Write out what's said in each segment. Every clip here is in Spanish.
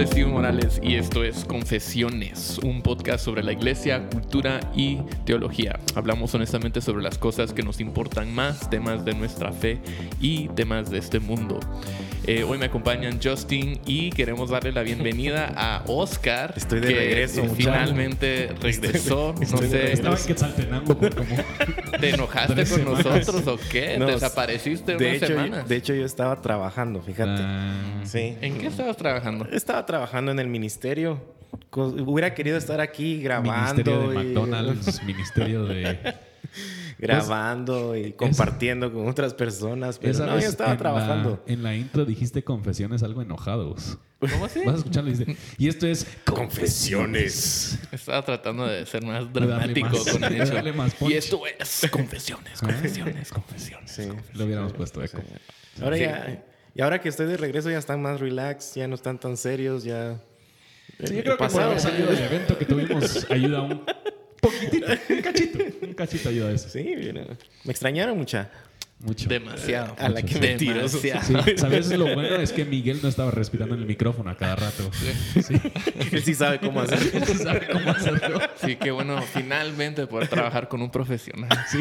nombre es Steven Morales y esto es Confesiones, un podcast sobre la iglesia, cultura y teología. Hablamos honestamente sobre las cosas que nos importan más, temas de nuestra fe y temas de este mundo. Eh, hoy me acompañan Justin y queremos darle la bienvenida a Oscar. Estoy de que regreso, Finalmente regresó. no sé, Estaba en Quetzaltenango por como... ¿te enojaste con semanas. nosotros o qué? No, ¿Desapareciste de una hecho, semana? De hecho, yo estaba trabajando, fíjate. Ah, Sí. ¿En qué estabas trabajando? Estaba trabajando en el ministerio. Hubiera querido estar aquí grabando. Ministerio de y- McDonald's, Ministerio de... grabando y compartiendo con otras personas. Pero Esa no, vez yo estaba en trabajando. La, en la intro dijiste confesiones algo enojados. ¿Cómo así? Vas a escucharlo y dice... Y esto es... Confesiones. Estaba tratando de ser más dramático más- con el de hecho. darle más punch. Y esto es confesiones, confesiones, confesiones. Sí. Lo hubiéramos puesto eco. Ahora Sí. ya. Y ahora que estoy de regreso ya están más relax, ya no están tan serios, ya. Sí, yo el creo que por pasado. haber salido del evento que tuvimos ayuda un poquitito, un cachito, un cachito ayuda a eso. Sí, mira. me extrañaron mucha. Mucho. Demasiado. A la que Mucho. mentiroso. Demasiado. Sí, ¿Sabes? Lo bueno es que Miguel no estaba respirando en el micrófono a cada rato. Sí. Él sí sabe cómo hacer. Él sabe cómo hacerlo. Sí, que bueno, finalmente poder trabajar con un profesional. Sí.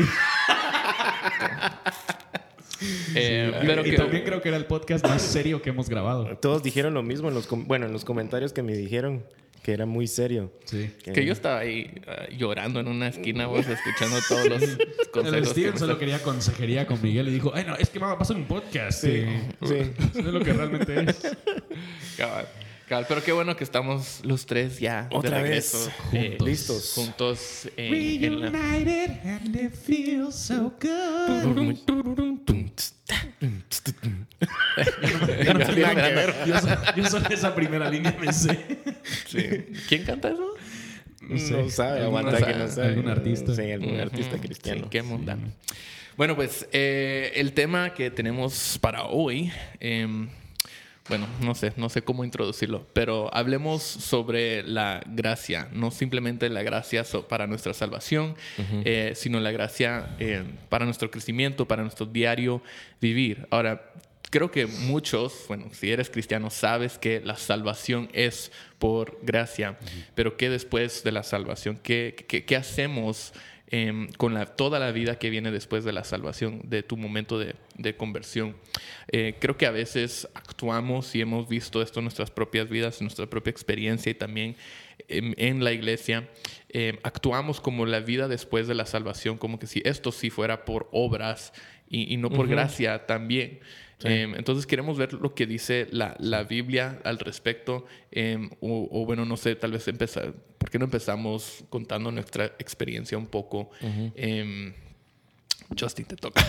Eh, Y- pero y que, también creo que era el podcast más serio que hemos grabado. Todos dijeron lo mismo en los bueno, en los comentarios que me dijeron que era muy serio. Sí. que yo estaba ahí ah, llorando en una esquina, vos, escuchando todos los El consejos. que Steven solo están- quería consejería con Miguel y dijo, ay no, es que va a pasar un podcast. Sí, eh, sí. Eso es lo que realmente es. Cabal, pero qué bueno que estamos los tres ya Otra de vez, regreso, juntos. Listos. juntos eh, en la- Reunited and it feels so good. Yo solo esa primera línea me sé. Sí. ¿Quién canta eso? No sé. sabe, Algún- aguanta que no sabe. algún artista. Sí, algún artista Ujú. cristiano. Sí, qué mundano. Bueno, pues eh, el tema que tenemos para hoy, em, bueno, no sé, no sé cómo introducirlo, pero hablemos sobre la gracia, no simplemente la gracia para nuestra salvación, eh, sino la gracia eh, para nuestro crecimiento, para nuestro diario vivir. Ahora, creo que muchos, bueno, si eres cristiano, sabes que la salvación es por gracia, pero ¿qué después de la salvación? ¿Qué, qué, qué hacemos em, con la, toda la vida que viene después de la salvación, de tu momento de, de conversión? Eh, creo que a veces actuamos y hemos visto esto en nuestras propias vidas, en nuestra propia experiencia y también en, en la iglesia. em, actuamos como la vida después de la salvación, como que si esto sí fuera por obras y, y no por gracia también. Em, entonces queremos ver lo que dice la, la Biblia al respecto. em, o, o bueno, no sé, tal vez empezar. ¿Por qué no empezamos contando nuestra experiencia un poco? Em, Justin, te toca.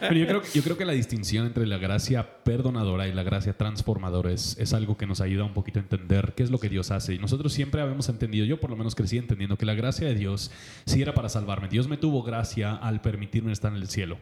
Pero yo creo, yo creo que la distinción entre la gracia perdonadora y la gracia transformadora es, es algo que nos ayuda un poquito a entender qué es lo que Dios hace. Y nosotros siempre habíamos entendido, yo por lo menos crecí entendiendo que la gracia de Dios sí era para salvarme. Dios me tuvo gracia al permitirme estar en el cielo.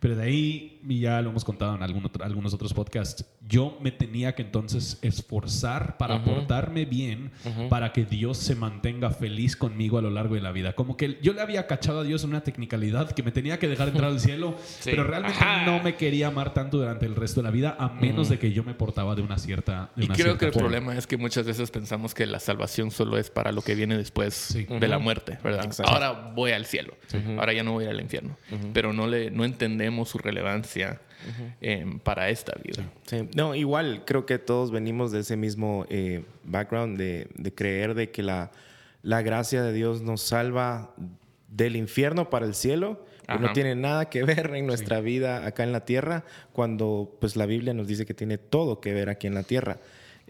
Pero de ahí, y ya lo hemos contado en algún otro- algunos otros podcasts, yo me tenía que entonces esforzar para portarme bien para que Dios se mantenga feliz conmigo a lo largo de la vida. Como que yo le había cachado a Dios en una technicalidad que me tenía que dejar entrar al cielo, Sí. pero realmente Ajá. no me quería amar tanto durante el resto de la vida a menos de que yo me portaba de una cierta de Y una creo cierta que el forma. problema es que muchas veces pensamos que la salvación solo es para lo que viene después Sí. de la muerte, ¿verdad? Exacto. Ahora voy al cielo, ahora ya no voy al infierno, pero no, le, no entendemos su relevancia em, para esta vida. Sí. No, igual creo que todos venimos de ese mismo eh, background de, de creer de que la, la gracia de Dios nos salva del infierno para el cielo, pero no tiene nada que ver en nuestra vida acá en la tierra, cuando pues la Biblia nos dice que tiene todo que ver aquí en la tierra.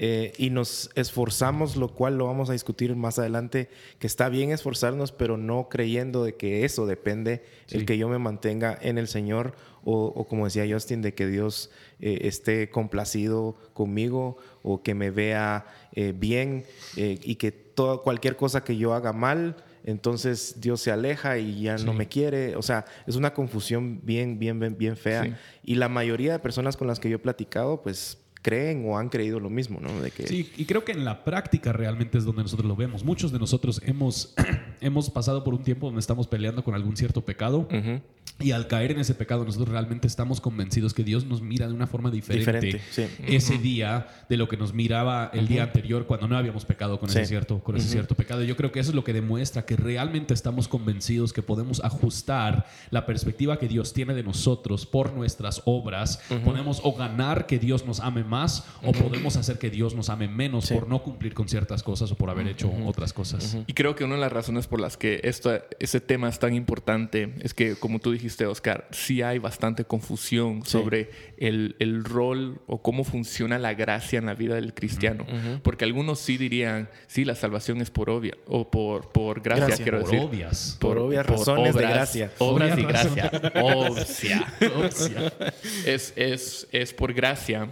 Eh, y nos esforzamos, lo cual lo vamos a discutir más adelante, que está bien esforzarnos, pero no creyendo de que eso depende, el Sí. que yo me mantenga en el Señor, o, o como decía Justin, de que Dios eh, esté complacido conmigo, o que me vea eh, bien, y que toda, cualquier cosa que yo haga mal, entonces Dios se aleja y ya no me quiere. O sea, es una confusión bien, bien, bien, bien fea. Sí. Y la mayoría de personas con las que yo he platicado, pues creen o han creído lo mismo, ¿no? De que Sí, y creo que en la práctica realmente es donde nosotros lo vemos. Muchos de nosotros hemos, hemos pasado por un tiempo donde estamos peleando con algún cierto pecado. Y al caer en ese pecado, nosotros realmente estamos convencidos que Dios nos mira de una forma diferente, Diferente, sí. ese día de lo que nos miraba el día anterior cuando no habíamos pecado con, ese, Sí. cierto, con ese cierto pecado. Yo creo que eso es lo que demuestra que realmente estamos convencidos que podemos ajustar la perspectiva que Dios tiene de nosotros por nuestras obras. Podemos o ganar que Dios nos ame más o podemos hacer que Dios nos ame menos Sí. por no cumplir con ciertas cosas o por haber hecho otras cosas. Y creo que una de las razones por las que esta, ese tema es tan importante es que, como tú dijiste, Oscar, sí hay bastante confusión Sí. sobre el, el rol o cómo funciona la gracia en la vida del cristiano. Porque algunos sí dirían, sí, la salvación es por obvia o por, por gracia, Gracia. quiero Por decir. obvias. Por obvias razones de gracia. Obras y gracia. Obvia. es, es, es por gracia.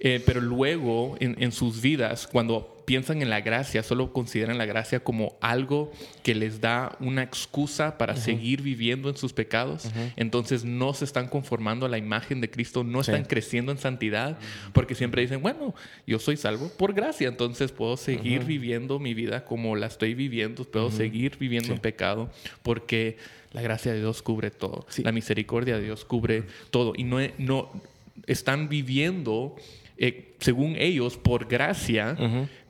Eh, pero luego en, en sus vidas, cuando piensan en la gracia, solo consideran la gracia como algo que les da una excusa para seguir viviendo en sus pecados. Entonces no se están conformando a la imagen de Cristo, no Sí. están creciendo en santidad, porque siempre dicen, bueno, yo soy salvo por gracia, entonces puedo seguir viviendo mi vida como la estoy viviendo, puedo seguir viviendo Sí. en pecado, porque la gracia de Dios cubre todo, Sí. la misericordia de Dios cubre todo, y no, no están viviendo eh, según ellos por gracia,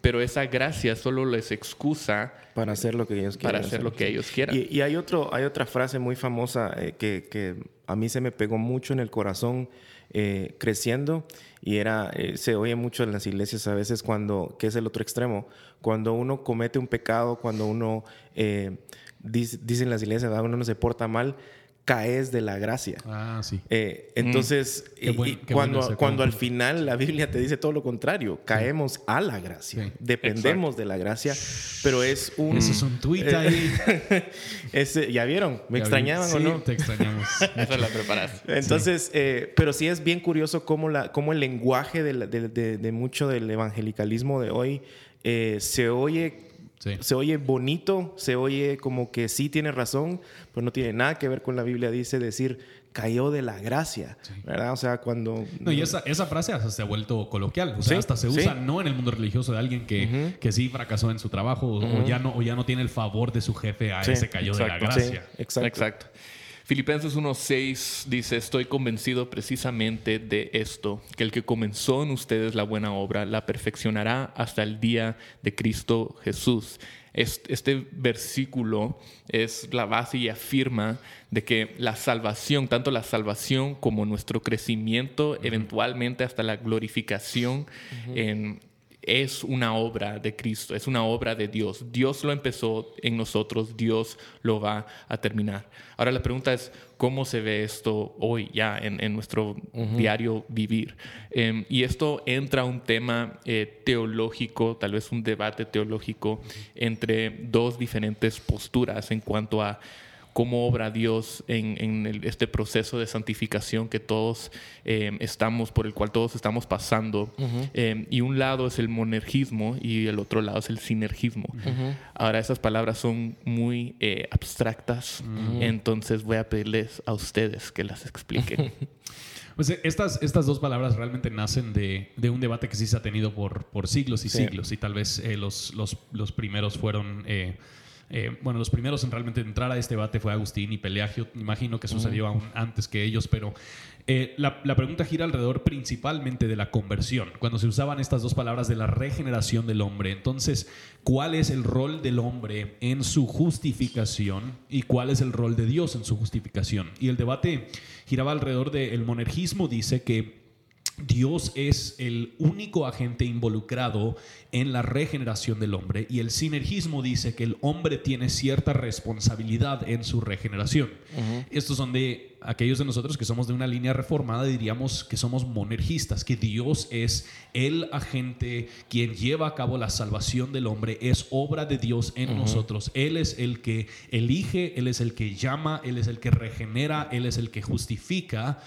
pero esa gracia solo les excusa Para hacer lo que ellos quieran. para hacer lo que ellos quieran. Y, y hay, otro, hay otra frase muy famosa eh, que, que a mí se me pegó mucho en el corazón eh, creciendo y era, eh, se oye mucho en las iglesias a veces cuando, que es el otro extremo, cuando uno comete un pecado, cuando uno, eh, dice, dicen las iglesias, ¿verdad? uno no se porta mal, caes de la gracia. Ah, sí. Eh, entonces, Mm. Y- buen- y qué cuando, cuando al final la Biblia te dice todo lo contrario, caemos a la gracia, Sí. dependemos de la gracia, pero es un... Ese es un tweet ahí. Ese- ¿Ya vieron? ¿Me Ya extrañaban vi. o Sí, no? Te extrañamos. Esa la preparaste. Entonces, eh, pero sí es bien curioso cómo, la, cómo el lenguaje de, la- de- de- de mucho del evangelicalismo de hoy eh, se oye Sí. se oye bonito, se oye como que sí tiene razón, pero no tiene nada que ver con la Biblia. Dice decir, cayó de la gracia, ¿verdad? O sea, cuando... No, y esa, esa frase hasta se ha vuelto coloquial. O sea, Sí, hasta se sí. usa no en el mundo religioso de alguien que, que sí fracasó en su trabajo o- o, ya no, o ya no tiene el favor de su jefe a Sí, ese cayó de la gracia. exacto. Exacto. Filipenses 1.6 dice, estoy convencido precisamente de esto, que el que comenzó en ustedes la buena obra la perfeccionará hasta el día de Cristo Jesús. Es- Este versículo es la base y afirma de que la salvación, tanto la salvación como nuestro crecimiento, eventualmente hasta la glorificación, en- es una obra de Cristo, es una obra de Dios. Dios lo empezó en nosotros, Dios lo va a terminar. Ahora la pregunta es, ¿cómo se ve esto hoy ya en, en nuestro diario vivir? Em, y esto entra a un tema eh, teológico, tal vez un debate teológico entre dos diferentes posturas en cuanto a cómo obra Dios en, en el- este proceso de santificación que todos eh, estamos, por el cual todos estamos pasando. Eh, y un lado es el monergismo y el otro lado es el sinergismo. Ahora, esas palabras son muy eh, abstractas, entonces voy a pedirles a ustedes que las expliquen. Pues estas, estas dos palabras realmente nacen de, de un debate que sí se ha tenido por, por siglos y Sí. siglos. Y tal vez eh, los, los, los primeros fueron. eh, eh, bueno, los primeros en realmente entrar a este debate fue Agustín y Peleagio. Imagino que sucedió aún antes que ellos, pero eh, la, la pregunta gira alrededor principalmente de la conversión, cuando se usaban estas dos palabras de la regeneración del hombre. Entonces, ¿cuál es el rol del hombre en su justificación y cuál es el rol de Dios en su justificación? Y el debate giraba alrededor del monergismo, dice que Dios es el único agente involucrado en la regeneración del hombre y el sinergismo dice que el hombre tiene cierta responsabilidad en su regeneración. Estos son de aquellos de nosotros que somos de una línea reformada, diríamos que somos monergistas, que Dios es el agente quien lleva a cabo la salvación del hombre, es obra de Dios en nosotros. Él es el que elige, Él es el que llama, Él es el que regenera, Él es el que justifica,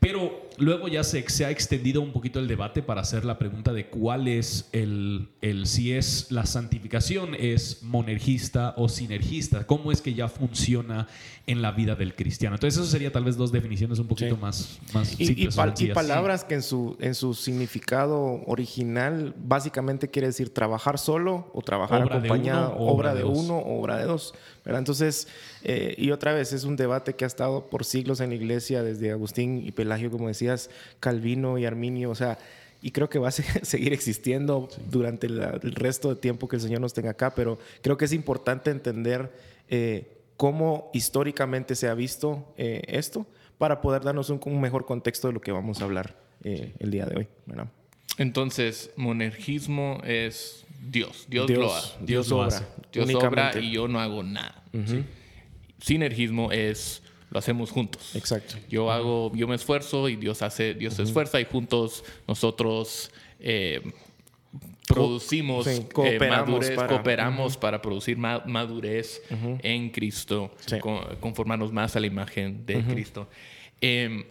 pero luego ya se, se ha extendido un poquito el debate para hacer la pregunta de cuál es el, el si es la santificación, es monergista o sinergista, cómo es que ya funciona en la vida del cristiano. Entonces eso sería tal vez dos definiciones un poquito Sí. más, más Y, y pal- y palabras que en su, en su significado original básicamente quiere decir trabajar solo o trabajar Obra de acompañado, uno o obra obra de de uno o obra de dos. ¿verdad? Entonces, eh, y otra vez, es un debate que ha estado por siglos en la iglesia, desde Agustín y Pelagio, como decías, Calvino y Arminio, o sea, y creo que va a se- seguir existiendo durante la- el resto de tiempo que el Señor nos tenga acá, pero creo que es importante entender eh, cómo históricamente se ha visto eh, esto para poder darnos un, un mejor contexto de lo que vamos a hablar eh, el día de hoy. ¿verdad? Entonces, monergismo es Dios. Dios, lo hace. Dios, Dios lo obra. hace. Dios obra y yo no hago nada. Sinergismo es lo hacemos juntos. Exacto. Yo hago, yo me esfuerzo y Dios hace, Dios se esfuerza y juntos nosotros eh, producimos, sí, eh, madurez, para- cooperamos para producir ma- madurez en Cristo, Sí. con- conformarnos más a la imagen de Cristo. Em,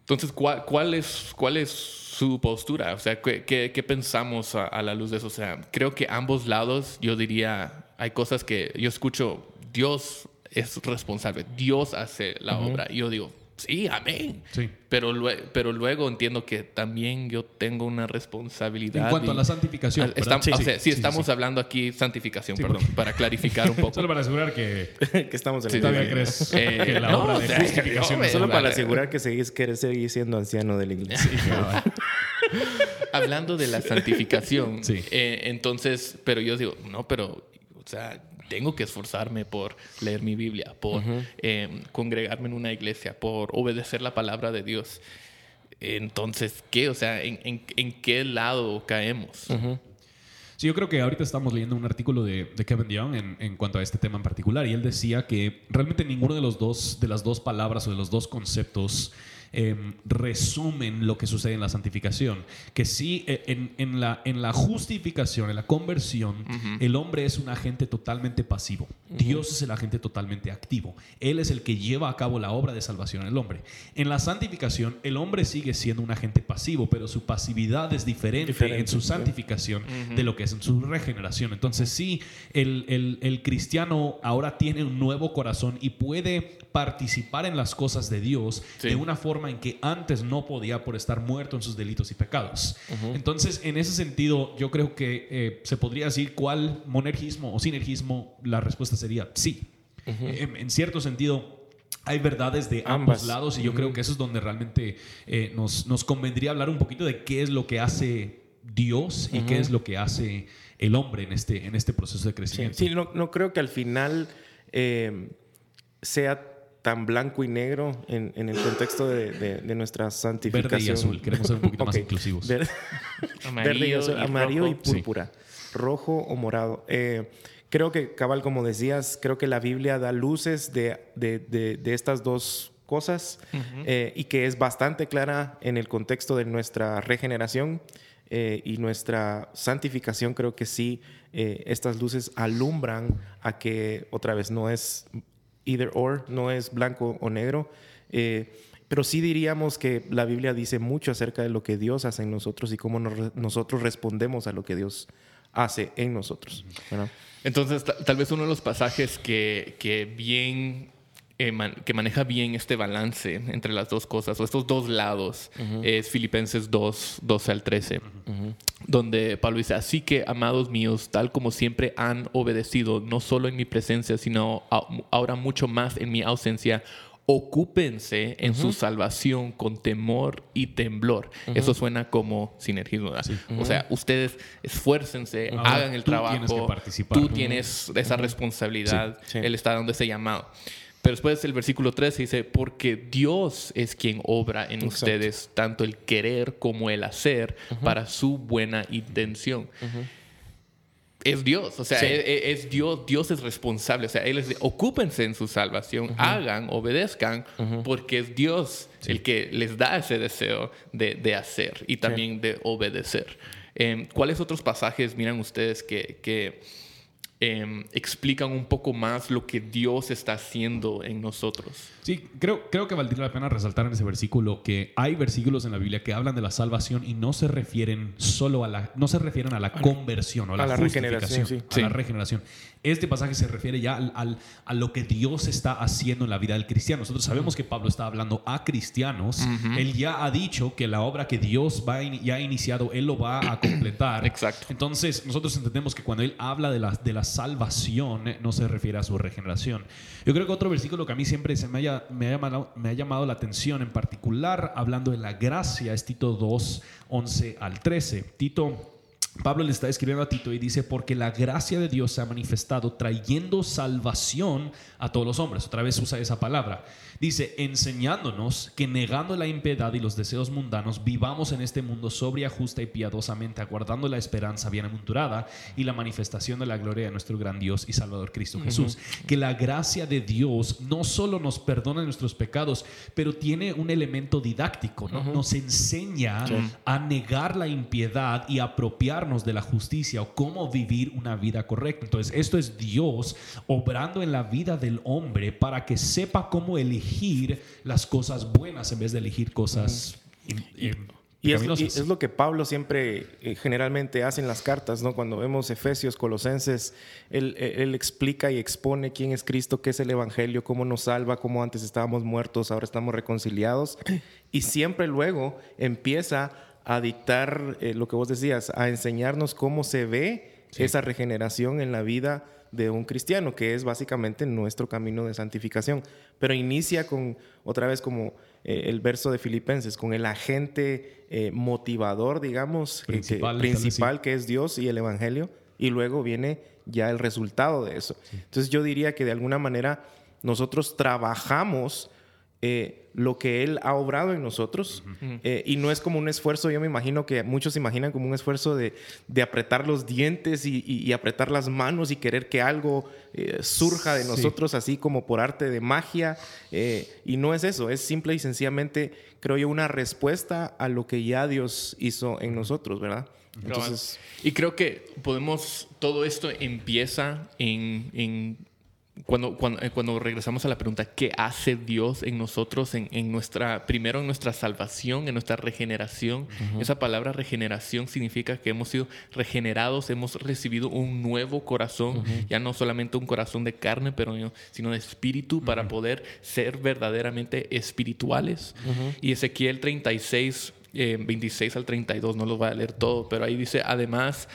entonces, ¿cuál, cuál, es, ¿cuál es su postura? O sea, ¿qué, qué- qué pensamos a, a la luz de eso? O sea, creo que ambos lados, yo diría, hay cosas que yo escucho, Dios es responsable, Dios hace la obra. Y yo digo, sí, amén. Sí. Pero, lue- pero luego entiendo que también yo tengo una responsabilidad. En cuanto a la santificación, Ah, estam- ¿verdad? Sí, o sí, sea, sí, sí, sí, estamos sí. hablando aquí santificación, Sí, perdón, porque- para clarificar un poco. Solo para asegurar que que estamos en Sí, el todavía crees Eh, que la no, obra o de justificación no, es Solo Vale. para asegurar que seguís, querés seguir siendo anciano de la iglesia. hablando de la santificación, Sí. eh, entonces, pero yo digo, no, pero, o sea, tengo que esforzarme por leer mi Biblia, por eh, congregarme en una iglesia, por obedecer la palabra de Dios. Entonces, ¿qué? O sea, ¿en, en, en qué lado caemos? Sí, yo creo que ahorita estamos leyendo un artículo de, de Kevin Young en, en cuanto a este tema en particular y él decía que realmente ninguno de los dos de las dos palabras o de los dos conceptos eh, resumen lo que sucede en la santificación. Que sí, eh, en, en la, en la justificación, en la conversión, el hombre es un agente totalmente pasivo. Dios es el agente totalmente activo. Él es el que lleva a cabo la obra de salvación en el hombre. En la santificación, el hombre sigue siendo un agente pasivo, pero su pasividad es diferente, Diferente, en su sí. santificación de lo que es en su regeneración. Entonces sí, el, el- el cristiano ahora tiene un nuevo corazón y puede participar en las cosas de Dios Sí. de una forma en que antes no podía por estar muerto en sus delitos y pecados. Entonces, en ese sentido, yo creo que eh, se podría decir cuál monergismo o sinergismo, la respuesta sería sí. en, en cierto sentido, hay verdades de ambos Ambas. lados y yo creo que eso es donde realmente eh, nos, nos convendría hablar un poquito de qué es lo que hace Dios y qué es lo que hace el hombre en este, en este proceso de Sí, crecimiento. sí, no, no creo que al final eh, sea tan blanco y negro en, en el contexto de, de- de nuestra santificación. Verde y azul. Queremos ser un poquito más inclusivos. Ver- verde y Amarillo azul, y amarillo y. Sí. púrpura, rojo o morado. Eh, creo que, cabal, como decías, creo que la Biblia da luces de, de- de- de estas dos cosas eh, y que es bastante clara en el contexto de nuestra regeneración eh, y nuestra santificación. Creo que sí, eh, estas luces alumbran a que otra vez no es either or, no es blanco o negro. eh, pero sí diríamos que la Biblia dice mucho acerca de lo que Dios hace en nosotros y cómo nos- nosotros respondemos a lo que Dios hace en nosotros. Entonces, ta- tal vez uno de los pasajes que, que bien eh, man- que maneja bien este balance entre las dos cosas o estos dos lados es Filipenses 2, 12 al 13, donde Pablo dice, así que, amados míos, tal como siempre han obedecido, no solo en mi presencia, sino a- ahora mucho más en mi ausencia, ocúpense en su salvación con temor y temblor. Eso suena como sinergismo. ¿verdad? O sea, ustedes esfuércense, hagan el tú trabajo. tienes que participar. Tú tienes esa responsabilidad. Sí, sí. Él está dando ese llamado. Pero después el versículo 13 dice, porque Dios es quien obra en Exacto. ustedes tanto el querer como el hacer para su buena intención. Es Dios, o sea, Sí. es, es Dios, Dios es responsable, o sea, Él es, ocúpense en su salvación, hagan, obedezcan, porque es Dios el que les da ese deseo de, de hacer y también de obedecer. Eh, ¿Cuáles otros pasajes miran ustedes que, que, em, explican un poco más lo que Dios está haciendo en nosotros. Sí, creo, creo que valdría la pena resaltar en ese versículo que hay versículos en la Biblia que hablan de la salvación y no se refieren solo a la, no se refieren a la conversión o a la, a la regeneración, sí. a la regeneración. Este pasaje se refiere ya al, al- a lo que Dios está haciendo en la vida del cristiano. Nosotros sabemos que Pablo está hablando a cristianos. Él ya ha dicho que la obra que Dios va in- ya ha iniciado, Él lo va a completar. Exacto. Entonces, nosotros entendemos que cuando Él habla de la, de la salvación, eh, no se refiere a su regeneración. Yo creo que otro versículo que a mí siempre se me, haya- me, ha llamado, me ha llamado la atención, en particular hablando de la gracia, es Tito 2, 11 al 13. Tito Pablo le está escribiendo a Tito y dice, porque la gracia de Dios se ha manifestado trayendo salvación a todos los hombres. Otra vez usa esa palabra. Dice, enseñándonos que negando la impiedad y los deseos mundanos, vivamos en este mundo sobria, justa y piadosamente, aguardando la esperanza bienaventurada y la manifestación de la gloria de nuestro gran Dios y Salvador Cristo Jesús. Que la gracia de Dios no solo nos perdona nuestros pecados, pero tiene un elemento didáctico, ¿no? Nos enseña a negar la impiedad y apropiarnos de la justicia o cómo vivir una vida correcta. Entonces, esto es Dios obrando en la vida del hombre para que sepa cómo elegir las cosas buenas en vez de elegir cosas Y es, y pecaminosas. es lo que Pablo siempre eh, generalmente hace en las cartas, ¿no? Cuando vemos Efesios, Colosenses, él, él- él explica y expone quién es Cristo, qué es el Evangelio, cómo nos salva, cómo antes estábamos muertos, ahora estamos reconciliados. Y siempre luego empieza a dictar eh, lo que vos decías, a enseñarnos cómo se ve esa regeneración en la vida de un cristiano, que es básicamente nuestro camino de santificación. Pero inicia con, otra vez como eh, el verso de Filipenses, con el agente eh, motivador, digamos, que- que- Principal, tal vez, principal que es Dios y el Evangelio, y luego viene ya el resultado de eso. Entonces yo diría que de alguna manera nosotros trabajamos eh, lo que Él ha obrado en nosotros eh, y no es como un esfuerzo, yo me imagino que muchos se imaginan como un esfuerzo de, de apretar los dientes y, y- y apretar las manos y querer que algo eh, surja de Sí. nosotros así como por arte de magia eh, y no es eso, es simple y sencillamente creo yo una respuesta a lo que ya Dios hizo en nosotros, ¿verdad? Entonces, y creo que podemos, todo esto empieza en, en cuando, cuando, eh, cuando regresamos a la pregunta, ¿qué hace Dios en nosotros, en, en nuestra, primero en nuestra salvación, en nuestra regeneración? Esa palabra regeneración significa que hemos sido regenerados, hemos recibido un nuevo corazón, ya no solamente un corazón de carne, pero sino de espíritu para poder ser verdaderamente espirituales. Y Ezequiel 36 eh, 26 al 32, no los voy a leer todo, pero ahí dice, además,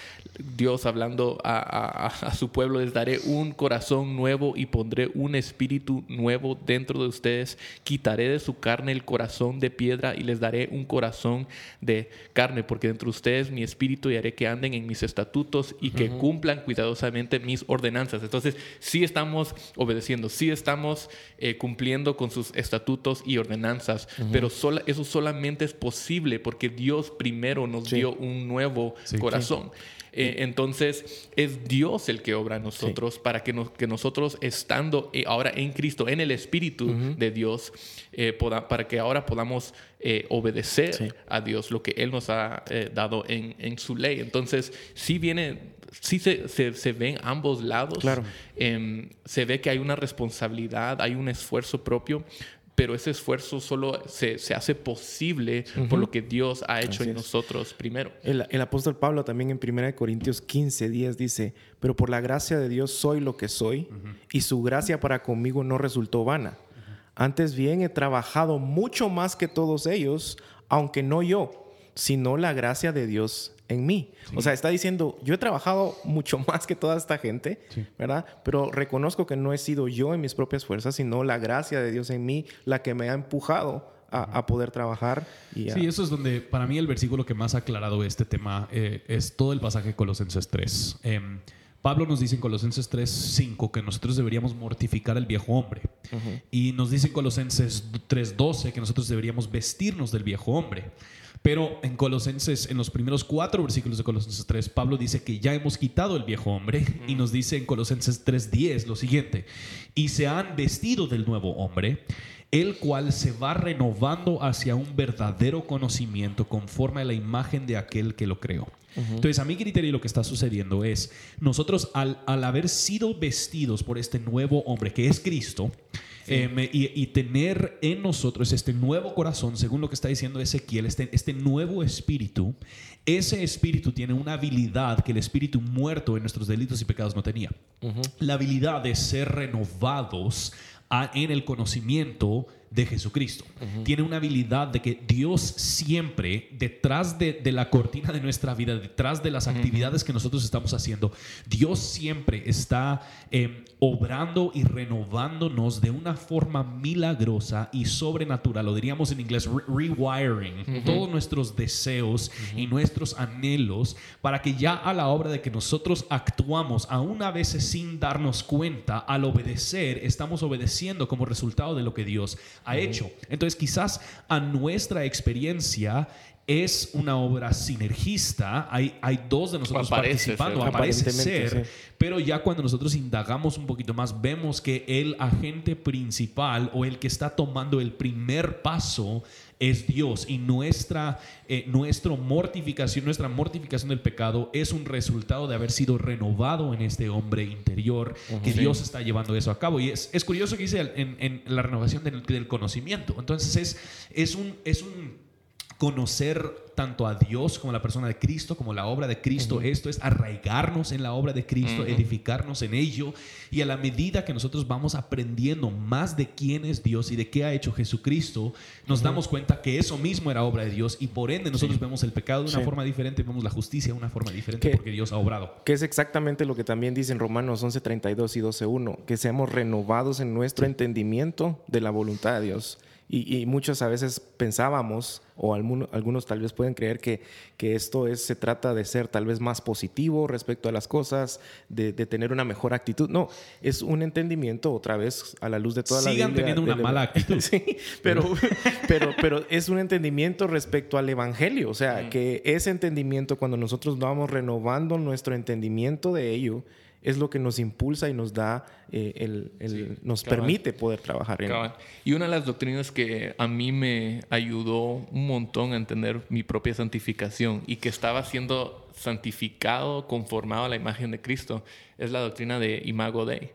Dios hablando a, a- su pueblo, les daré un corazón nuevo y pondré un espíritu nuevo dentro de ustedes, quitaré de su carne el corazón de piedra y les daré un corazón de carne, porque dentro de ustedes mi espíritu y haré que anden en mis estatutos y que cumplan cuidadosamente mis ordenanzas. Entonces, sí estamos obedeciendo, sí estamos eh, cumpliendo con sus estatutos y ordenanzas, pero sola- eso solamente es posible porque Dios primero nos Sí. dio un nuevo Sí. corazón. Eh, entonces es Dios el que obra en nosotros para que, nos- que nosotros estando eh, ahora en Cristo, en el Espíritu de Dios, eh, poda- para que ahora podamos eh, obedecer a Dios lo que Él nos ha dado en, en su ley. Entonces sí viene, sí se, se, se ven ambos lados. Claro. Em, se ve que hay una responsabilidad, hay un esfuerzo propio. Pero ese esfuerzo solo se, se hace posible por lo que Dios ha hecho Así en es. nosotros primero. El, el apóstol Pablo también en 1 Corintios 15, 10 dice, pero por la gracia de Dios soy lo que soy y su gracia para conmigo no resultó vana. Antes bien he trabajado mucho más que todos ellos, aunque no yo, sino la gracia de Dios en mí. O sea, está diciendo, yo he trabajado mucho más que toda esta gente, ¿verdad? Pero reconozco que no he sido yo en mis propias fuerzas, sino la gracia de Dios en mí la que me ha empujado a, a poder trabajar. Y a- Sí, eso es donde para mí el versículo que más ha aclarado este tema eh, es todo el pasaje de Colosenses 3. Em, Pablo nos dice en Colosenses 3, 5 que nosotros deberíamos mortificar al viejo hombre. Y nos dice en Colosenses 3, 12 que nosotros deberíamos vestirnos del viejo hombre. Pero en Colosenses, en los primeros cuatro versículos de Colosenses 3, Pablo dice que ya hemos quitado el viejo hombre y nos dice en Colosenses 3.10 lo siguiente, y se han vestido del nuevo hombre, el cual se va renovando hacia un verdadero conocimiento conforme a la imagen de aquel que lo creó. Entonces, a mi criterio lo que está sucediendo es, nosotros al, al haber sido vestidos por este nuevo hombre que es Cristo, em, y, y tener en nosotros este nuevo corazón, según lo que está diciendo Ezequiel, este, este nuevo espíritu, ese espíritu tiene una habilidad que el espíritu muerto en nuestros delitos y pecados no tenía. La habilidad de ser renovados a- en el conocimiento de Jesucristo. Tiene una habilidad de que Dios siempre, detrás de, de la cortina de nuestra vida, detrás de las actividades que nosotros estamos haciendo, Dios siempre está eh, obrando y renovándonos de una forma milagrosa y sobrenatural, lo diríamos en inglés, re- rewiring, todos nuestros deseos y nuestros anhelos para que ya a la obra de que nosotros actuamos, aún a veces sin darnos cuenta, al obedecer, estamos obedeciendo como resultado de lo que Dios ha hecho. Entonces quizás a nuestra experiencia es una obra sinergista, hay, hay dos de nosotros participando, ser. aparece ser, sí. pero ya cuando nosotros indagamos un poquito más, vemos que el agente principal o el que está tomando el primer paso es Dios y nuestra, eh, nuestra mortificación, nuestra mortificación del pecado es un resultado de haber sido renovado en este hombre interior, que Dios está llevando eso a cabo. Y es, es curioso que dice en, en la renovación del, del conocimiento. Entonces es, es un... Es un conocer tanto a Dios como a la persona de Cristo, como la obra de Cristo. Esto es arraigarnos en la obra de Cristo, edificarnos en ello. Y a la medida que nosotros vamos aprendiendo más de quién es Dios y de qué ha hecho Jesucristo, nos damos cuenta que eso mismo era obra de Dios y por ende nosotros vemos el pecado de una Sí. forma diferente, vemos la justicia de una forma diferente Que- porque Dios ha obrado. Que es exactamente lo que también dice en Romanos 11, 32 y 12.1, que seamos renovados en nuestro entendimiento de la voluntad de Dios. Y, y muchos a veces pensábamos, o alguno- algunos tal vez pueden creer que, que esto es, se trata de ser tal vez más positivo respecto a las cosas, de, de tener una mejor actitud. No, es un entendimiento otra vez a la luz de toda la Sigan teniendo una mala actitud. Sí, pero, pero, pero es un entendimiento respecto al Evangelio. O sea, que ese entendimiento, cuando nosotros vamos renovando nuestro entendimiento de ello, es lo que nos impulsa y nos da, eh, el, el- nos cabal. permite poder trabajar en. Y una de las doctrinas que a mí me ayudó un montón a entender mi propia santificación y que estaba siendo santificado, conformado a la imagen de Cristo, es la doctrina de Imago Dei.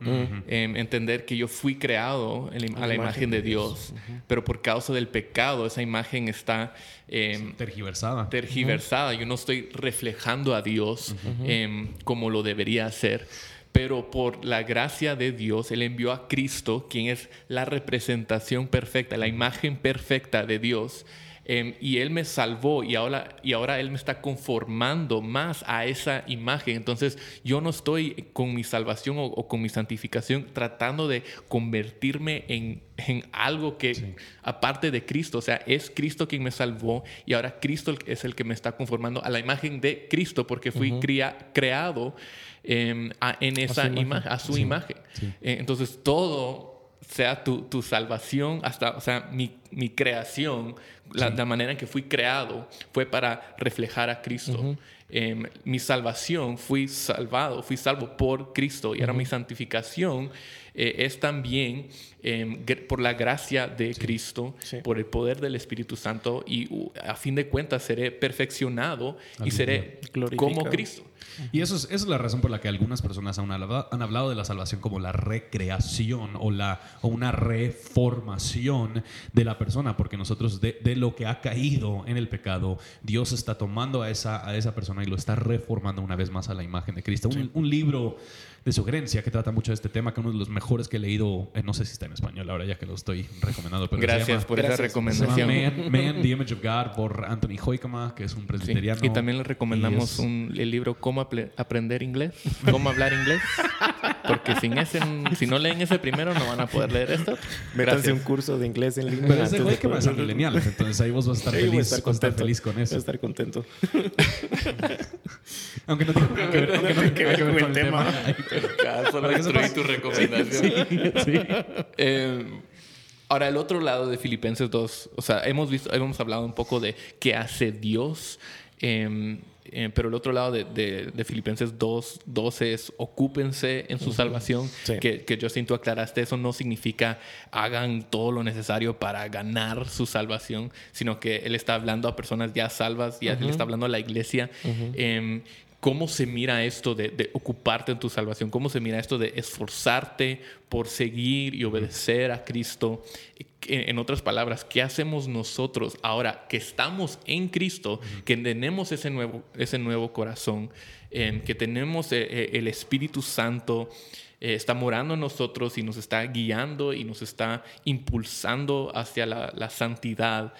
Em, entender que yo fui creado en la im- a la imagen de Dios, pero por causa del pecado esa imagen está em, Tergiversada. tergiversada. Yo no estoy reflejando a Dios em, como lo debería hacer. Pero por la gracia de Dios, Él envió a Cristo, quien es la representación perfecta, la imagen perfecta de Dios. Em, y Él me salvó y ahora, y ahora Él me está conformando más a esa imagen. Entonces yo no estoy con mi salvación o, o con mi santificación tratando de convertirme en, en algo que aparte de Cristo, o sea, es Cristo quien me salvó y ahora Cristo es el que me está conformando a la imagen de Cristo porque fui crea- creado em, a- en esa imagen. imagen, a su imagen. Eh, entonces todo sea tu, tu salvación, hasta, o sea, mi, mi creación, la, la manera en que fui creado fue para reflejar a Cristo. Em, mi salvación, fui salvado, fui salvo por Cristo y ahora mi santificación eh, es también em, por la gracia de Cristo, Sí. por el poder del Espíritu Santo y uh, a fin de cuentas seré perfeccionado y seré como Cristo. Y eso es, esa es la razón por la que algunas personas han hablado, han hablado de la salvación como la recreación o, la, o una reformación de la persona, porque nosotros de, de lo que ha caído en el pecado, Dios está tomando a esa, a esa persona y lo está reformando una vez más a la imagen de Cristo. Un, un libro de sugerencia que trata mucho de este tema, que uno de los mejores que he leído, eh, no sé si está en español ahora ya que lo estoy recomendando, pero se Gracias llama- por Gracias. esa se llama recomendación. Man, Man, The Image of God por Anthony Hoykama, que es un Sí. presbiteriano. Y también le recomendamos es- un, el libro Cómo aprender inglés, cómo hablar inglés, porque sin ese, si no leen ese primero no van a poder leer esto. Métanse un curso de inglés en línea. Pero es de antes de Hoykama, es a poder- millennials, entonces ahí vos vas a estar Sí, voy a feliz, estar vas a estar contento. feliz con Voy a eso. estar contento. Aunque no tiene que ver, no que ver con el tema. Acá solo que destruí tu recomendación. Sí. Eh, ahora, el otro lado de Filipenses 2, o sea, hemos, visto, hemos hablado un poco de qué hace Dios. eh, eh, pero el otro lado de, de, de Filipenses 2, 12 es ocúpense en su salvación, Sí. que, que Justin, tú aclaraste, eso no significa hagan todo lo necesario para ganar su salvación, sino que él está hablando a personas ya salvas, ya él está hablando a la iglesia. ¿Cómo se mira esto de, de ocuparte en tu salvación? ¿Cómo se mira esto de esforzarte por seguir y obedecer a Cristo? En, otras palabras, ¿qué hacemos nosotros ahora que estamos en Cristo, que tenemos ese nuevo, ese nuevo corazón, em, que tenemos eh, eh, el Espíritu Santo? eh, está morando en nosotros y nos está guiando y nos está impulsando hacia la, la santidad.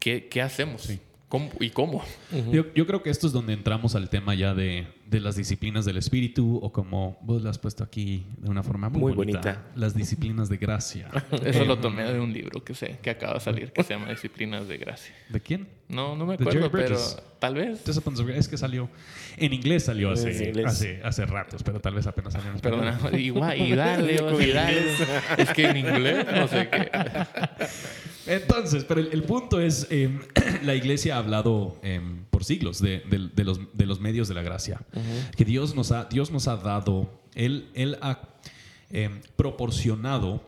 ¿Qué, qué hacemos? ¿Cómo- ¿Y cómo? yo, yo creo que esto es donde entramos al tema ya de, de las disciplinas del espíritu o como vos lo has puesto aquí de una forma muy, Muy bonita, bonita. las disciplinas de gracia. Eso lo tomé de un libro que, sé, que acaba de salir que se llama Disciplinas de Gracia. ¿De quién? No, no me acuerdo, pero tal vez. Es que salió en inglés salió hace, inglés. hace, hace ratos, pero tal vez apenas salió en español. Perdona, igual, y dale, o sea, dale. Es que en inglés no sé qué. Entonces, pero el, el punto es, eh, la iglesia ha hablado eh, por siglos de, de- de los, de los medios de la gracia, que Dios nos ha, Dios nos ha dado, Él, él ha eh, proporcionado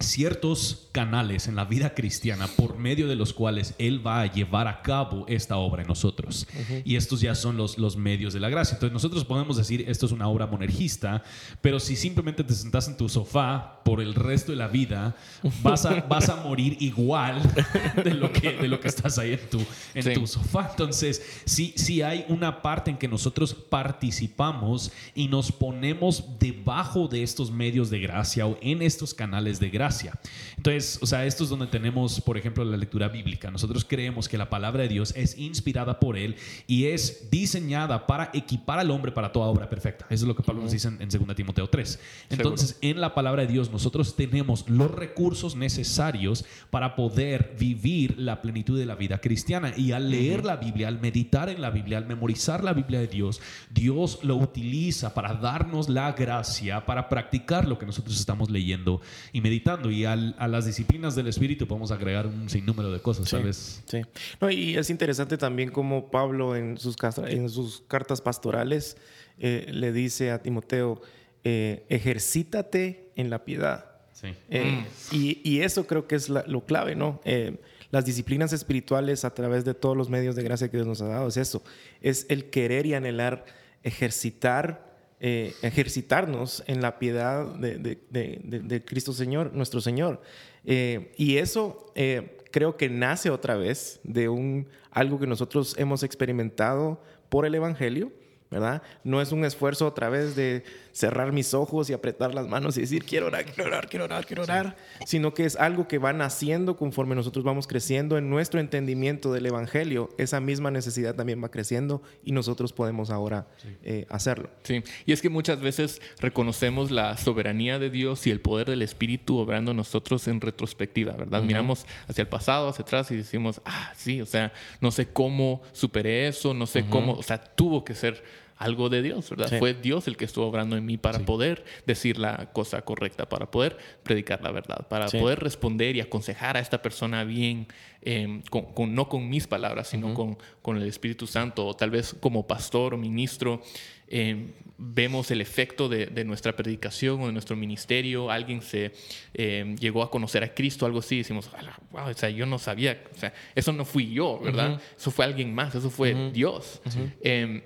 ciertos canales en la vida cristiana por medio de los cuales Él va a llevar a cabo esta obra en nosotros. Y estos ya son los, los medios de la gracia. Entonces nosotros podemos decir, esto es una obra monergista, pero si simplemente te sentás en tu sofá por el resto de la vida, vas a, vas a morir igual de lo que, de lo que estás ahí en tu, en Sí. tu sofá. Entonces, sí, sí hay una parte en que nosotros participamos y nos ponemos debajo de estos medios de gracia o en estos canales de gracia. Entonces, o sea, esto es donde tenemos, por ejemplo, la lectura bíblica. Nosotros creemos que la palabra de Dios es inspirada por Él y es diseñada para equipar al hombre para toda obra perfecta. Eso es lo que Pablo nos dice en, en 2 Timoteo 3. Entonces, en la palabra de Dios nosotros tenemos los recursos necesarios para poder vivir la plenitud de la vida cristiana. Y al leer la Biblia, al meditar en la Biblia, al memorizar la Biblia de Dios, Dios lo utiliza para darnos la gracia, para practicar lo que nosotros estamos leyendo y meditando. Y al- a las disciplinas del Espíritu podemos agregar un sinnúmero de cosas, tal vez. Sí. No, y es interesante también como Pablo en sus, en sus cartas pastorales eh, le dice a Timoteo, eh, ejercítate en la piedad. Sí. Eh, y, y eso creo que es la- lo clave, ¿no? Eh, las disciplinas espirituales a través de todos los medios de gracia que Dios nos ha dado es eso, es el querer y anhelar ejercitar, eh, ejercitarnos en la piedad de, Cristo Señor, nuestro Señor. Eh, y eso eh, creo que nace otra vez de un, algo que nosotros hemos experimentado por el Evangelio. ¿verdad? No es un esfuerzo otra vez de cerrar mis ojos y apretar las manos y decir, quiero orar, quiero orar, quiero orar, quiero orar, sino que es algo que va naciendo conforme nosotros vamos creciendo en nuestro entendimiento del Evangelio. Esa misma necesidad también va creciendo y nosotros podemos ahora eh, hacerlo. Sí, y es que muchas veces reconocemos la soberanía de Dios y el poder del Espíritu obrando nosotros en retrospectiva, ¿verdad? Miramos hacia el pasado, hacia atrás y decimos, ah, sí, o sea, no sé cómo superé eso, no sé cómo, o sea, tuvo que ser algo de Dios, ¿verdad? Sí. Fue Dios el que estuvo obrando en mí para poder decir la cosa correcta, para poder predicar la verdad, para Sí. poder responder y aconsejar a esta persona bien, eh, con, con- no con mis palabras, sino con, con el Espíritu Santo, o tal vez como pastor o ministro, eh, vemos el efecto de, de nuestra predicación o de nuestro ministerio, alguien se eh, llegó a conocer a Cristo, algo así, decimos, "Ala, wow, o sea, yo no sabía, o sea, eso no fui yo, ¿verdad? Eso fue alguien más, eso fue Dios. Eh,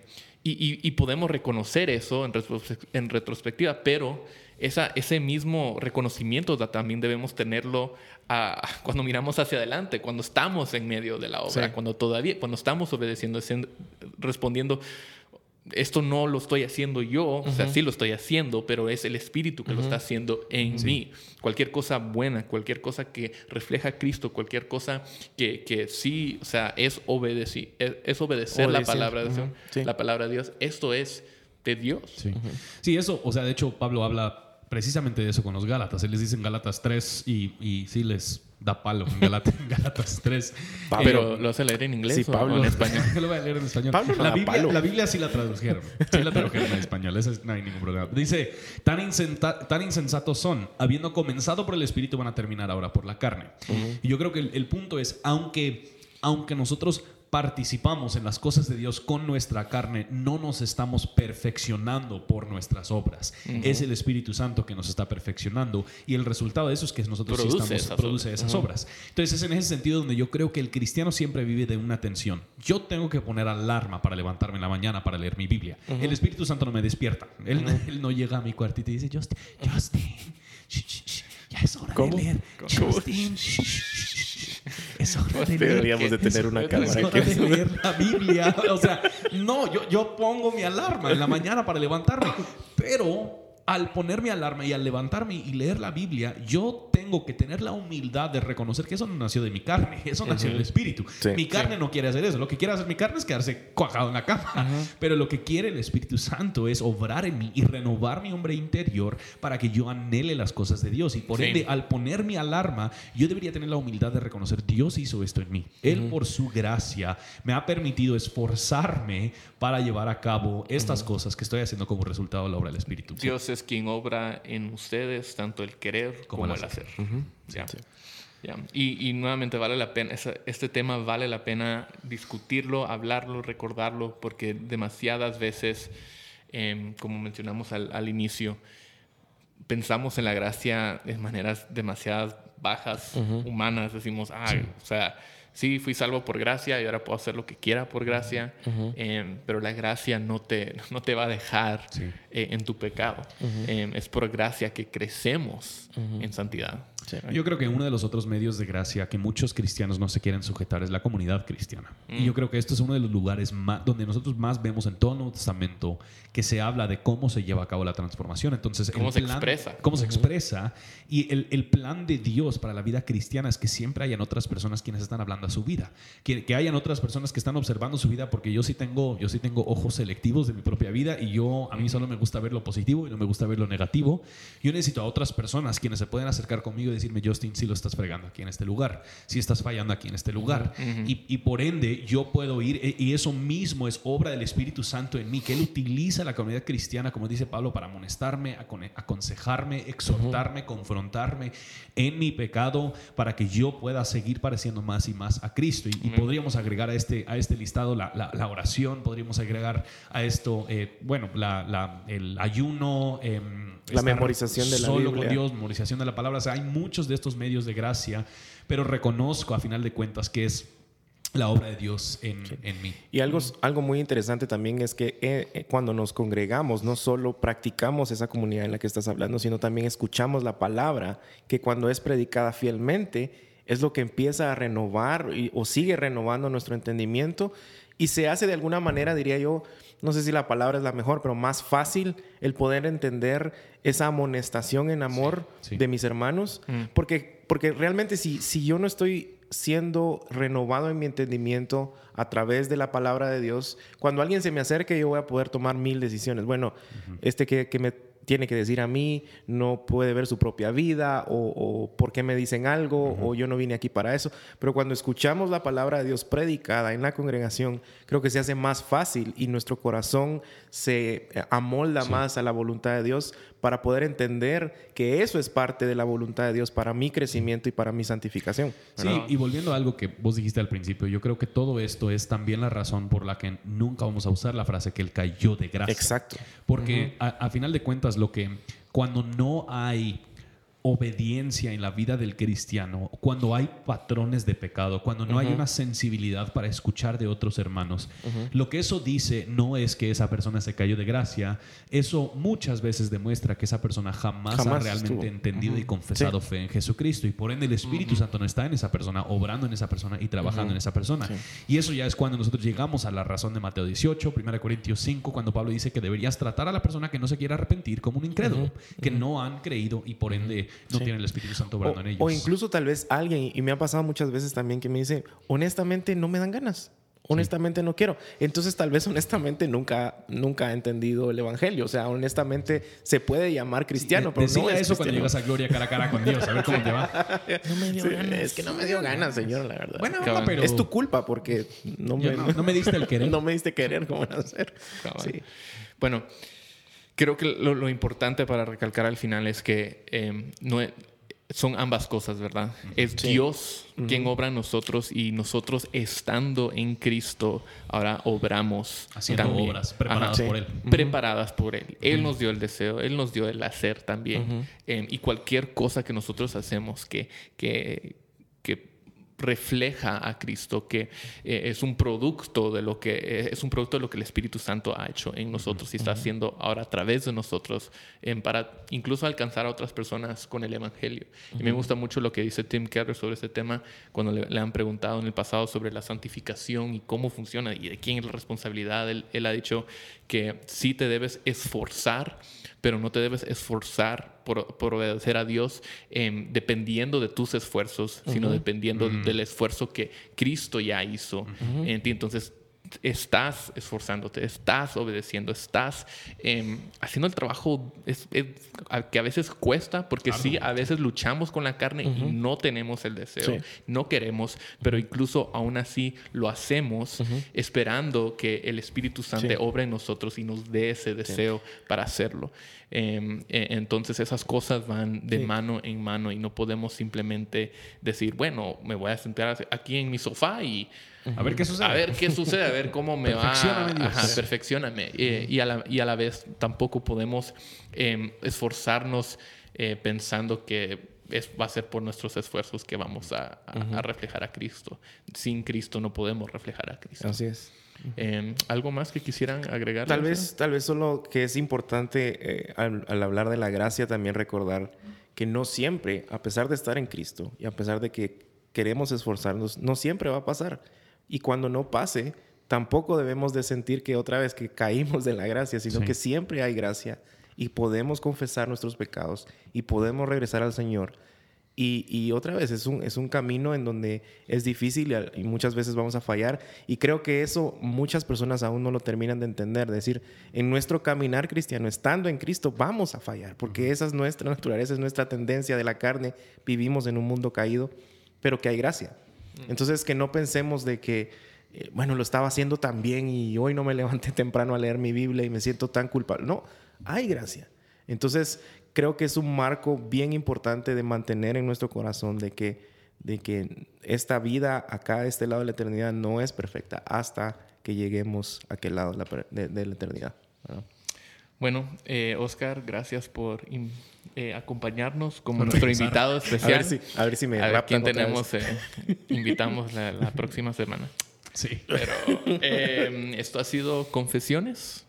y, y- y podemos reconocer eso en, retrospec- en retrospectiva, pero esa, ese mismo reconocimiento también debemos tenerlo ah, cuando miramos hacia adelante, cuando estamos en medio de la obra, Sí. cuando todavía, cuando estamos obedeciendo, respondiendo, esto no lo estoy haciendo yo, o sea, sí lo estoy haciendo, pero es el Espíritu que lo está haciendo en mí. Cualquier cosa buena, cualquier cosa que refleja a Cristo, cualquier cosa que, que sí, o sea, es, obedeci- es, es obedecer la palabra de Dios, sí. la palabra de Dios. Esto es de Dios. Sí. Sí, eso, o sea, de hecho, Pablo habla precisamente de eso con los Gálatas. Él les dice en Gálatas 3 y, y sí les da palo en Gálatas, en Gálatas 3. Pero lo hace leer en inglés Sí, o Pablo. en español. Lo voy a leer en español. Pablo no la, da Biblia, palo. la Biblia sí la tradujeron. Sí la tradujeron en español. Eso es- no hay ningún problema. Dice, tan, insenta- tan insensatos son, habiendo comenzado por el Espíritu, van a terminar ahora por la carne. Y yo creo que el, el punto es, aunque, aunque nosotros participamos en las cosas de Dios con nuestra carne, no nos estamos perfeccionando por nuestras obras. Es el Espíritu Santo que nos está perfeccionando y el resultado de eso es que nosotros sí Produce estamos, esas produce obras. esas obras. Entonces es en ese sentido donde yo creo que el cristiano siempre vive de una tensión. Yo tengo que poner alarma para levantarme en la mañana para leer mi Biblia. El Espíritu Santo no me despierta. Él, él no llega a mi cuartito y dice, Justin, Justin, sh, sh, sh, ya es hora ¿Cómo? de leer. Justin, es hora de leer. Deberíamos de tener una cámara Es hora de leer la Biblia. O sea, no, yo, yo pongo mi alarma en la mañana para levantarme. Pero al poner mi alarma y al levantarme y leer la Biblia, yo tengo que tener la humildad de reconocer que eso no nació de mi carne, eso nació del Espíritu. Sí. mi carne no quiere hacer eso. Lo que quiere hacer mi carne es quedarse cuajado en la cama. Pero lo que quiere el Espíritu Santo es obrar en mí y renovar mi hombre interior para que yo anhele las cosas de Dios. Y por Sí. ende, al poner mi alarma, yo debería tener la humildad de reconocer, Dios hizo esto en mí. Él por su gracia me ha permitido esforzarme para llevar a cabo estas cosas que estoy haciendo como resultado de la obra del Espíritu. Dios es quien obra en ustedes, tanto el querer Como como, el hacer. hacer. Ya. Ya. Y, y nuevamente vale la pena, este tema vale la pena discutirlo, hablarlo, recordarlo, porque demasiadas veces, em, como mencionamos al, al inicio, pensamos en la gracia de maneras demasiadas bajas, humanas. Decimos, ah, o sea, sí, fui salvo por gracia y ahora puedo hacer lo que quiera por gracia, em, pero la gracia no te, no te va a dejar Sí. eh, en tu pecado. Em, es por gracia que crecemos en santidad. Yo creo que uno de los otros medios de gracia que muchos cristianos no se quieren sujetar es la comunidad cristiana. Y yo creo que esto es uno de los lugares más, donde nosotros más vemos en todo el Nuevo Testamento que se habla de cómo se lleva a cabo la transformación. Entonces, Cómo se plan- expresa. Cómo se expresa. Y el, el plan de Dios para la vida cristiana es que siempre hayan otras personas quienes están hablando a su vida. Que, que hayan otras personas que están observando su vida porque yo sí tengo, yo sí tengo ojos selectivos de mi propia vida y yo, a mí solo me gusta ver lo positivo y no me gusta ver lo negativo. Yo necesito a otras personas quienes se pueden acercar conmigo y decirme, Justin, si lo estás fregando aquí en este lugar, si estás fallando aquí en este lugar. y, y por ende, yo puedo ir, e- y eso mismo es obra del Espíritu Santo en mí, que Él utiliza la comunidad cristiana, como dice Pablo, para amonestarme, aconsejarme, exhortarme, confrontarme en mi pecado, para que yo pueda seguir pareciendo más y más a Cristo. Y, y podríamos agregar a este, a este listado la, la- la oración, podríamos agregar a esto, eh, bueno, la- el ayuno. em, La memorización de la solo Biblia. con Dios, memorización de la palabra. O sea, hay muchos de estos medios de gracia, pero reconozco a final de cuentas que es la obra de Dios en, en mí. Y algo, algo muy interesante también es que eh, eh, cuando nos congregamos, no solo practicamos esa comunidad en la que estás hablando, sino también escuchamos la palabra, que cuando es predicada fielmente, es lo que empieza a renovar y- o sigue renovando nuestro entendimiento y se hace de alguna manera, diría yo, no sé si la palabra es la mejor, pero más fácil el poder entender esa amonestación en amor sí. de mis hermanos, porque, porque realmente si, si yo no estoy siendo renovado en mi entendimiento a través de la palabra de Dios, cuando alguien se me acerque yo voy a poder tomar mil decisiones. Bueno, este que, que me tiene que decir a mí no puede ver su propia vida o, o por qué me dicen algo o yo no vine aquí para eso. Pero cuando escuchamos la palabra de Dios predicada en la congregación, creo que se hace más fácil y nuestro corazón se eh, amolda más a la voluntad de Dios para poder entender que eso es parte de la voluntad de Dios para mi crecimiento y para mi santificación. Sí, y volviendo a algo que vos dijiste al principio, yo creo que todo esto es también la razón por la que nunca vamos a usar la frase que él cayó de gracia. Exacto. Porque a, a final de cuentas, lo que cuando no hay obediencia en la vida del cristiano, cuando hay patrones de pecado, cuando no hay una sensibilidad para escuchar de otros hermanos, lo que eso dice no es que esa persona se cayó de gracia, eso muchas veces demuestra que esa persona jamás, ha realmente estuvo. entendido y confesado fe en Jesucristo y por ende el Espíritu Santo no está en esa persona, obrando en esa persona y trabajando en esa persona. Y eso ya es cuando nosotros llegamos a la razón de Mateo 18, 1 Corintios 5, cuando Pablo dice que deberías tratar a la persona que no se quiere arrepentir como un incrédulo, que no han creído y por ende no tienen el Espíritu Santo obrando en ellos. O, o incluso tal vez alguien, y me ha pasado muchas veces también que me dice, honestamente no me dan ganas. Honestamente no quiero. Entonces tal vez honestamente nunca, nunca ha entendido el Evangelio. O sea, honestamente se puede llamar cristiano, pero Decile no es eso cuando llegas a Gloria cara a cara con Dios, a ver cómo te va. No me dio ganas. Es que no me dio ganas, señor, la verdad. Bueno, pero es tu culpa porque no me, no, no me diste el querer. no me diste querer como hacer. Sí. Bueno, creo que lo, lo importante para recalcar al final es que eh, no es- son ambas cosas, ¿verdad? Es Dios quien obra en nosotros y nosotros estando en Cristo ahora obramos Haciendo también. obras preparadas Ajá, por Él. Preparadas por Él. Él nos dio el deseo, Él nos dio el hacer también. Eh, y cualquier cosa que nosotros hacemos que, que refleja a Cristo, que eh, es un producto de lo que eh, es un producto de lo que el Espíritu Santo ha hecho en nosotros y está haciendo ahora a través de nosotros para incluso alcanzar a otras personas con el Evangelio. Y me gusta mucho lo que dice Tim Keller sobre ese tema cuando le, le han preguntado en el pasado sobre la santificación y cómo funciona y de quién es la responsabilidad. Él, él ha dicho que sí te debes esforzar, pero no te debes esforzar por, por obedecer a Dios em, dependiendo de tus esfuerzos, sino dependiendo del esfuerzo que Cristo ya hizo en ti. Entonces, estás esforzándote, estás obedeciendo, estás em, haciendo el trabajo es- es- a- que a veces cuesta, porque sí, a veces luchamos con la carne y no tenemos el deseo, Sí. no queremos, pero incluso aún así lo hacemos esperando que el Espíritu Santo Sí. obre en nosotros y nos dé ese deseo para hacerlo. Em, e- entonces esas cosas van de mano en mano y no podemos simplemente decir, bueno, me voy a sentar aquí en mi sofá y A ver qué sucede. a ver qué sucede, a ver cómo me va. Perfeccióname, Dios. Ajá, perfeccioname. Eh, y, a la, y a la vez tampoco podemos em, esforzarnos eh, pensando que es, va a ser por nuestros esfuerzos que vamos a, a- a reflejar a Cristo. Sin Cristo no podemos reflejar a Cristo. Así es. Em, ¿Algo más que quisieran agregar? Tal vez, tal vez solo que es importante eh, al, al hablar de la gracia también recordar que no siempre, a pesar de estar en Cristo y a pesar de que queremos esforzarnos, no siempre va a pasar. Y cuando no pase, tampoco debemos de sentir que otra vez que caímos de la gracia, sino Sí. que siempre hay gracia y podemos confesar nuestros pecados y podemos regresar al Señor. Y, y otra vez, es un, es un camino en donde es difícil y muchas veces vamos a fallar. Y creo que eso muchas personas aún no lo terminan de entender. Decir, en nuestro caminar cristiano, estando en Cristo, vamos a fallar, porque esa es nuestra naturaleza, es nuestra tendencia de la carne. Vivimos en un mundo caído, pero que hay gracia. Entonces, que no pensemos de que, eh, bueno, lo estaba haciendo tan bien y hoy no me levanté temprano a leer mi Biblia y me siento tan culpable. No, hay gracia. Entonces, creo que es un marco bien importante de mantener en nuestro corazón de que, de que esta vida acá, a este lado de la eternidad, no es perfecta hasta que lleguemos a aquel lado de la, de- de la eternidad. ¿verdad? Bueno, eh, Oscar, gracias por eh, acompañarnos como nuestro regresar. invitado A especial. ver si, a ver si me A ver quién tenemos. eh, invitamos la, la próxima semana. Sí. Pero eh, esto ha sido Confesiones.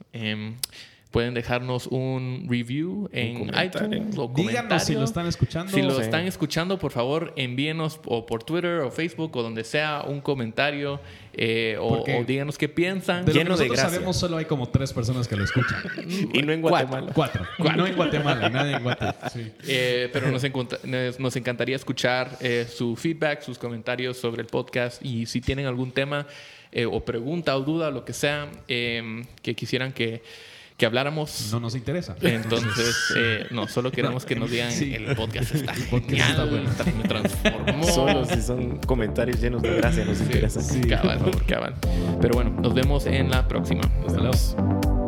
Eh, pueden dejarnos un review en comentario. iTunes o Díganos comentario. si lo están escuchando. Si lo Sí. están escuchando, por favor, envíenos o por Twitter o Facebook o donde sea un comentario eh, o, díganos qué piensan. De lo que de nosotros gracia. sabemos, solo hay como tres personas que lo escuchan. Y no en. Guatemala. Cuatro. No en Guatemala, nadie en Guatemala. Sí. Eh, pero nos, encontra- nos- nos encantaría escuchar eh, su feedback, sus comentarios sobre el podcast y si tienen algún tema eh, o pregunta o duda, lo que sea, eh, que quisieran que, que habláramos. No nos interesa. Entonces, eh, no, solo queremos que nos digan Sí. el podcast está genial, está bueno. me transformó. Solo si son comentarios llenos de gracia nos interesa. Sí, cabal, cabal. Pero bueno, nos vemos en la próxima. Hasta luego.